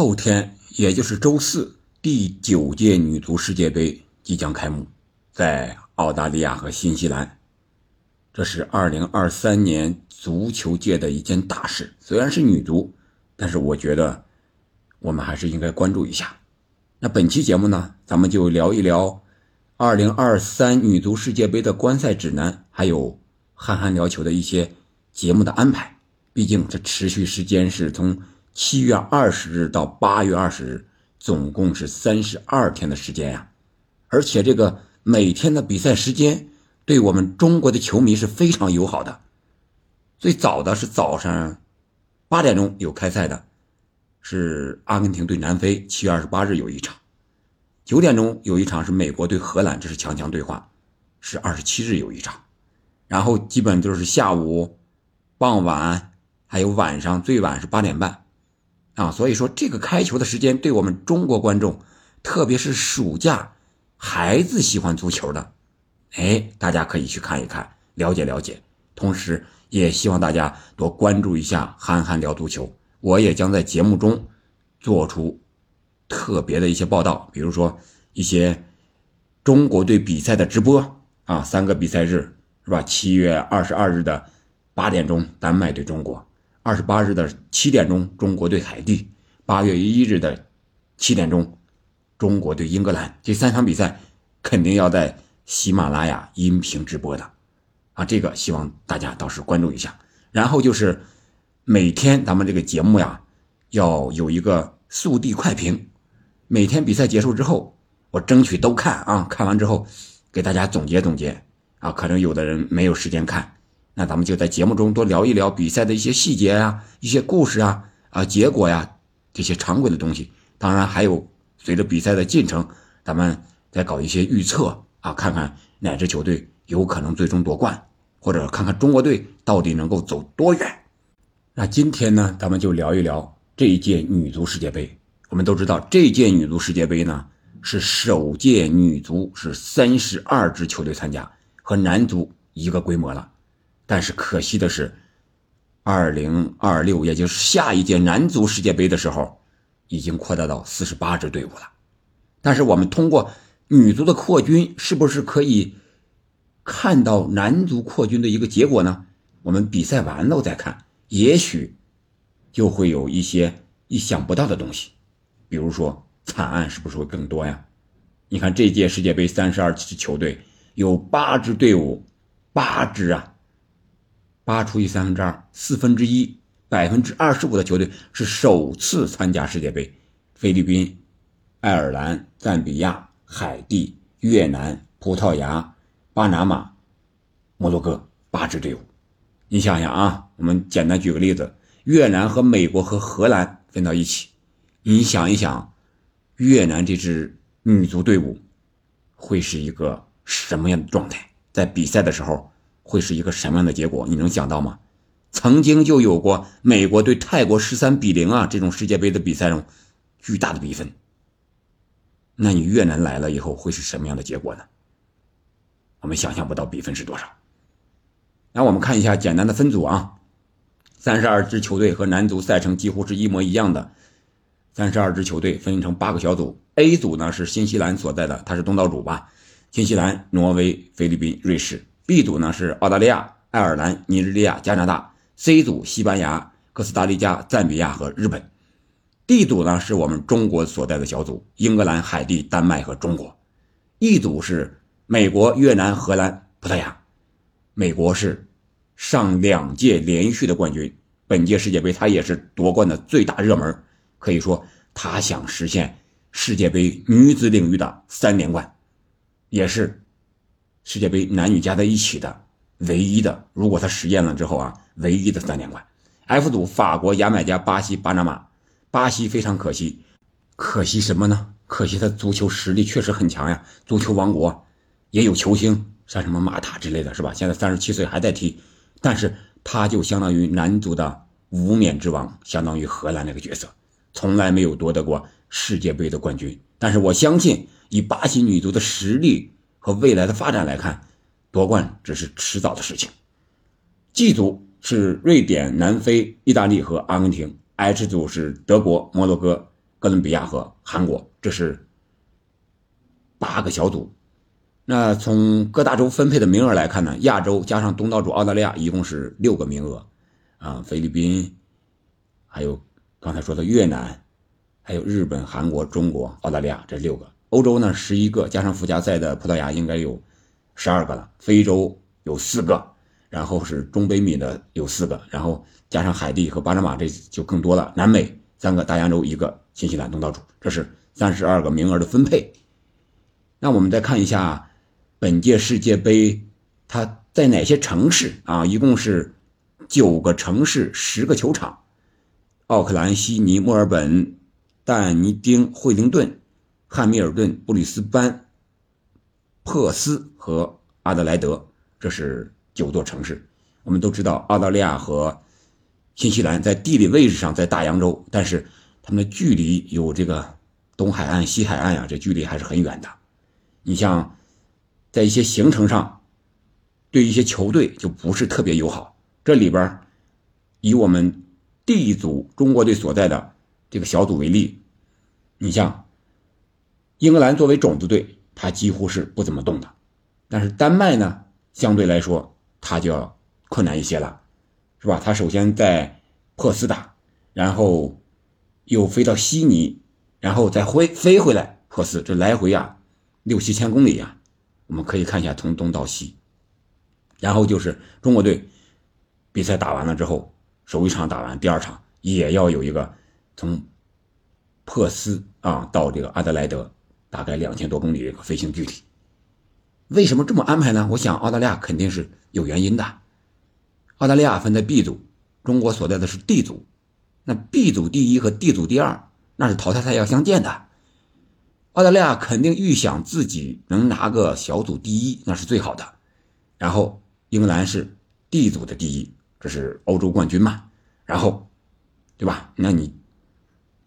后天，也就是周四，第九届女足世界杯即将开幕，在澳大利亚和新西兰。这是2023年足球界的一件大事。虽然是女足，但是我觉得我们还是应该关注一下。那本期节目呢，咱们就聊一聊2023女足世界杯的观赛指南，还有憨憨聊球的一些节目的安排。毕竟这持续时间是从。七月二十日到八月二十日，总共是三十二天的时间呀，而且这个每天的比赛时间对我们中国的球迷是非常友好的。最早的是早上八点钟有开赛的，是阿根廷对南非，七月二十八日有一场；九点钟有一场是美国对荷兰，这是强强对话，是二十七日有一场。然后基本就是下午、傍晚，还有晚上，最晚是八点半。啊，所以说这个开球的时间对我们中国观众，特别是暑假孩子喜欢足球的，哎，大家可以去看一看，了解了解。同时，也希望大家多关注一下《憨憨聊足球》，我也将在节目中做出特别的一些报道，比如说一些中国队比赛的直播啊，三个比赛日是吧？七月二十二日的八点钟，丹麦对中国。二十八日的七点钟，中国对海地；八月一日的七点钟，中国对英格兰。这三场比赛肯定要在喜马拉雅音频直播的，啊，这个希望大家到时关注一下。然后就是每天咱们这个节目呀，要有一个速递快评，每天比赛结束之后，我争取都看啊，看完之后给大家总结总结啊，可能有的人没有时间看。那咱们就在节目中多聊一聊比赛的一些细节啊，一些故事啊，啊结果呀，这些常规的东西。当然还有随着比赛的进程，咱们再搞一些预测啊，看看哪支球队有可能最终夺冠，或者看看中国队到底能够走多远。那今天呢，咱们就聊一聊这一届女足世界杯。我们都知道，这届女足世界杯呢是首届女足是三十二支球队参加，和男足一个规模了。但是可惜的是，二零二六，也就是下一届男足世界杯的时候，已经扩大到四十八支队伍了。但是我们通过女足的扩军，是不是可以看到男足扩军的一个结果呢？我们比赛完了再看，也许就会有一些意想不到的东西。比如说惨案是不是会更多呀？你看这届世界杯三十二支球队，有八支队伍，八支啊。八除以三分之二，四分之一，百分之二十五的球队是首次参加世界杯。菲律宾、爱尔兰、赞比亚、海地、越南、葡萄牙、巴拿马、摩洛哥八支队伍。你想想啊，我们简单举个例子：越南和美国和荷兰分到一起，你想一想，越南这支女足队伍会是一个什么样的状态？在比赛的时候。会是一个什么样的结果？你能想到吗？曾经就有过美国对泰国十三比零啊这种世界杯的比赛中巨大的比分。那你越南来了以后会是什么样的结果呢？我们想象不到比分是多少。那我们看一下简单的分组啊，三十二支球队和男足赛程几乎是一模一样的，三十二支球队分成八个小组。A 组呢是新西兰所在的，它是东道主吧？新西兰、挪威、菲律宾、瑞士。B 组呢是澳大利亚、爱尔兰、尼日利亚、加拿大；C 组西班牙、哥斯达黎加、赞比亚和日本；D 组呢是我们中国所在的小组，英格兰、海地、丹麦和中国；E 组是美国、越南、荷兰、葡萄牙。美国是上两届连续的冠军，本届世界杯他也是夺冠的最大热门，可以说他想实现世界杯女子领域的三连冠，也是。世界杯男女加在一起的唯一的，如果他实现了之后啊，唯一的三连冠。F 组法国、牙买加、巴西、巴拿马。巴西非常可惜，可惜什么呢？可惜他足球实力确实很强呀，足球王国也有球星，像什么马塔之类的是吧？现在三十七岁还在踢，但是他就相当于男足的无冕之王，相当于荷兰那个角色，从来没有夺得过世界杯的冠军。但是我相信，以巴西女足的实力。和未来的发展来看，夺冠只是迟早的事情。G 组是瑞典、南非、意大利和阿根廷；H 组是德国、摩洛哥、哥伦比亚和韩国，这是八个小组。那从各大洲分配的名额来看呢，亚洲加上东道主澳大利亚一共是六个名额，啊，菲律宾，还有刚才说的越南，还有日本、韩国、中国、澳大利亚这六个。欧洲呢十一个，加上附加赛的葡萄牙应该有十二个了。非洲有四个，然后是中北美的有四个，然后加上海地和巴拿马这就更多了。南美三个，大洋洲一个，新西兰东道主，这是三十二个名额的分配。那我们再看一下。本届世界杯，它在哪些城市啊？一共是九个城市，十个球场：奥克兰、悉尼、墨尔本、但尼丁、惠灵顿、汉密尔顿、布里斯班、珀斯和阿德莱德。这是九座城市。我们都知道，澳大利亚和新西兰在地理位置上在大洋洲，但是他们的距离有这个东海岸、西海岸呀，这距离还是很远的。你像。在一些行程上，对一些球队就不是特别友好。这里边，以我们 D 组中国队所在的这个小组为例，你像英格兰作为种子队，他几乎是不怎么动的。但是丹麦呢，相对来说他就要困难一些了，是吧？他首先在珀斯打，然后又飞到悉尼，然后再飞飞回来珀斯，这来回啊六七千公里呀。我们可以看一下从东到西，然后就是中国队比赛打完了之后，首一场打完，第二场也要有一个从珀斯啊到这个阿德莱德，大概两千多公里的一个飞行距离。为什么这么安排呢？我想澳大利亚肯定是有原因的。澳大利亚分在 B 组，中国所在的是 D 组，那 B 组第一和 D 组第二那是淘汰赛要相见的。澳大利亚肯定预想自己能拿个小组第一，那是最好的。然后英格兰是 D 组的第一，这是欧洲冠军嘛？然后，对吧？那你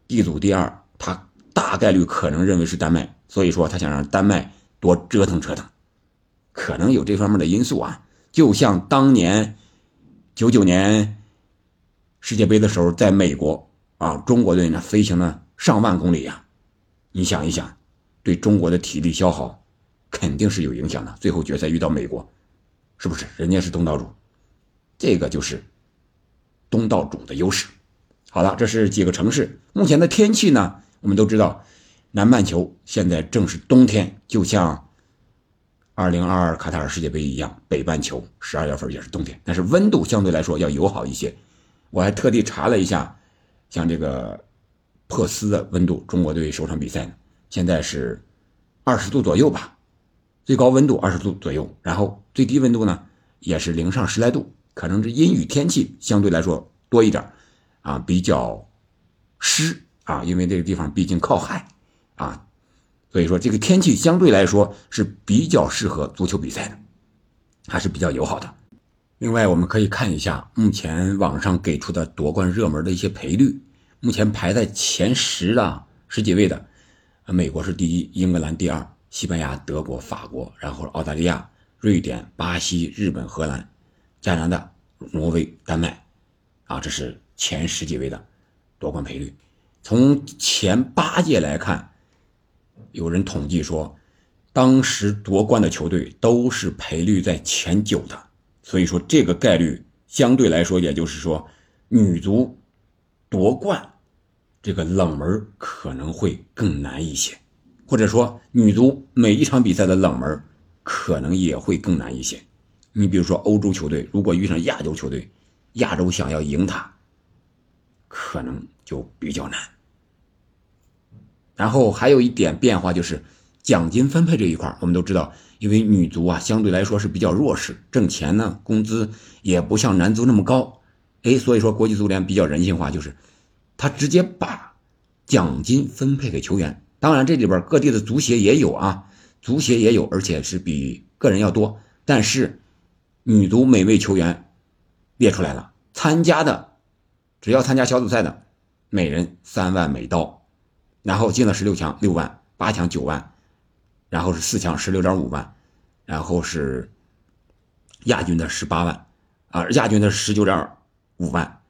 D 组第二，他大概率可能认为是丹麦，所以说他想让丹麦多折腾折腾，可能有这方面的因素啊。就像当年九九年世界杯的时候，在美国啊，中国队呢飞行了上万公里呀。你想一想，对中国的体力消耗肯定是有影响的。最后决赛遇到美国，是不是？人家是东道主，这个就是东道主的优势。好了，这是几个城市目前的天气呢？我们都知道，南半球现在正是冬天，就像2022卡塔尔世界杯一样，北半球十二月份也是冬天，但是温度相对来说要友好一些。我还特地查了一下，像这个。珀斯的温度，中国队首场比赛呢，现在是二十度左右吧，最高温度二十度左右，然后最低温度呢也是零上十来度，可能是阴雨天气相对来说多一点啊，比较湿啊，因为这个地方毕竟靠海啊，所以说这个天气相对来说是比较适合足球比赛的，还是比较友好的。另外，我们可以看一下目前网上给出的夺冠热门的一些赔率。目前排在前十的十几位的，美国是第一，英格兰第二，西班牙、德国、法国，然后澳大利亚、瑞典、巴西、日本、荷兰、加拿大、挪威、丹麦，啊，这是前十几位的夺冠赔率。从前八届来看，有人统计说，当时夺冠的球队都是赔率在前九的，所以说这个概率相对来说，也就是说，女足夺冠。这个冷门可能会更难一些，或者说女足每一场比赛的冷门可能也会更难一些。你比如说欧洲球队，如果遇上亚洲球队，亚洲想要赢他，可能就比较难。然后还有一点变化就是奖金分配这一块，我们都知道，因为女足啊相对来说是比较弱势，挣钱呢工资也不像男足那么高，哎，所以说国际足联比较人性化，就是。他直接把奖金分配给球员，当然这里边各地的足协也有啊，足协也有，而且是比个人要多。但是女足每位球员列出来了，参加的只要参加小组赛的，每人三万美刀，然后进了十六强六万，八强九万，然后是四强十六点五万，然后是亚军的十八万，啊，亚军的十九点五万，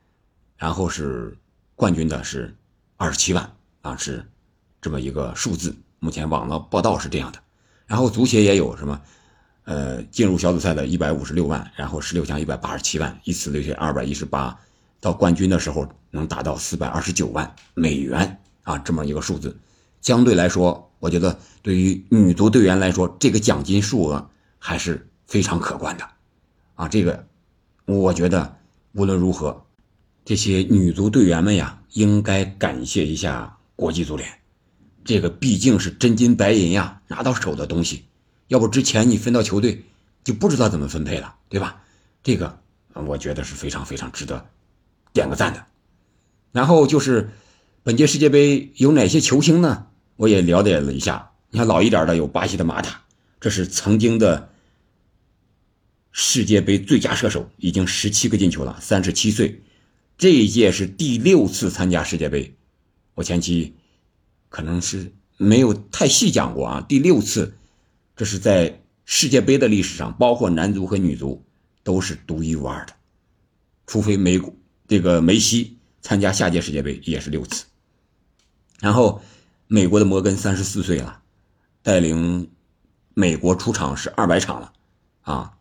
然后是。冠军的是二十七万，啊，是这么一个数字。目前网络报道是这样的。然后足协也有什么，呃，进入小组赛的一百五十六万，然后十六强一百八十七万，以此类推，二百一十八，到冠军的时候能达到四百二十九万美元啊，这么一个数字。相对来说，我觉得对于女足队员来说，这个奖金数额还是非常可观的，啊，这个我觉得无论如何，这些女足队员们呀，应该感谢一下国际足联，这个毕竟是真金白银呀，拿到手的东西，要不之前你分到球队就不知道怎么分配了，对吧？这个我觉得是非常非常值得点个赞的。然后就是本届世界杯有哪些球星呢？我也了解了一下，你看老一点的有巴西的马塔，这是曾经的世界杯最佳射手，已经十七个进球了，三十七岁，这一届是第六次参加世界杯。我前期可能是没有太细讲过啊，第六次，这是在世界杯的历史上，包括男足和女足都是独一无二的，除非美国这个梅西参加下届世界杯也是六次，然后。美国的摩根三十四岁了，带领美国出场是二百场了，啊，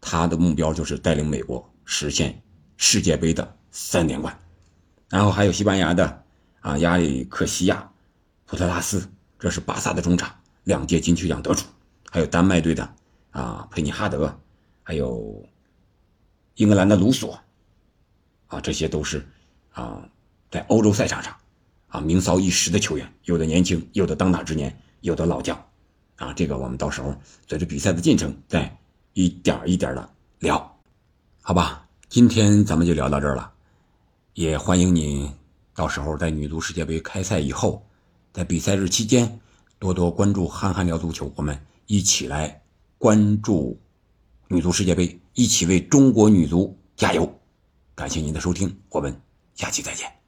他的目标就是带领美国实现世界杯的三连冠。然后还有西班牙的啊，亚里克西亚普特拉斯，这是巴萨的中场，两届金球奖得主。还有丹麦队的啊，佩尼哈德，还有英格兰的卢索，啊，这些都是啊，在欧洲赛场上。啊，名噪一时的球员，有的年轻，有的当打之年，有的老将，啊，这个我们到时候随着比赛的进程再一点一点的聊，好吧？今天咱们就聊到这儿了，也欢迎你到时候在女足世界杯开赛以后，在比赛日期间多多关注憨憨聊足球，我们一起来关注女足世界杯，一起为中国女足加油！感谢您的收听，我们下期再见。